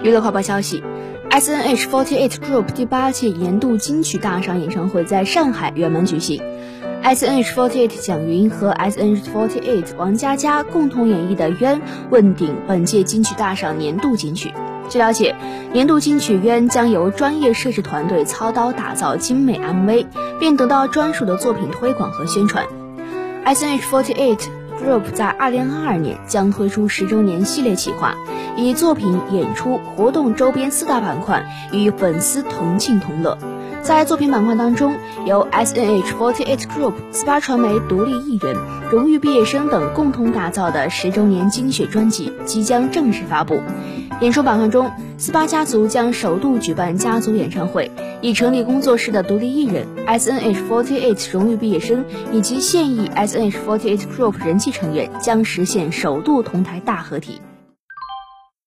娱乐快报消息 snh forty eight group 第八届年度金曲大赏演唱会在上海圆满举行。Snh forty eight 蒋云和 snh forty eight 王佳佳共同演绎的渊问鼎本届金曲大赏年度金曲。据了解年度金曲渊将由专业摄制团队操刀打造精美 mv 并得到专属的作品推广和宣传。Snh forty eight Group 在二零二二年将推出十周年系列企划，以作品、演出、活动周边四大板块与粉丝同庆同乐。在作品板块当中，由 S N H Forty Eight Group、SPA 传媒独立艺人、荣誉毕业生等共同打造的十周年精选专辑即将正式发布。演出板块中，SPA 家族将首度举办家族演唱会，已成立工作室的独立艺人 S N H Forty Eight 荣誉毕业生以及现役 S N H Forty Eight Group 人气成员将实现首度同台大合体。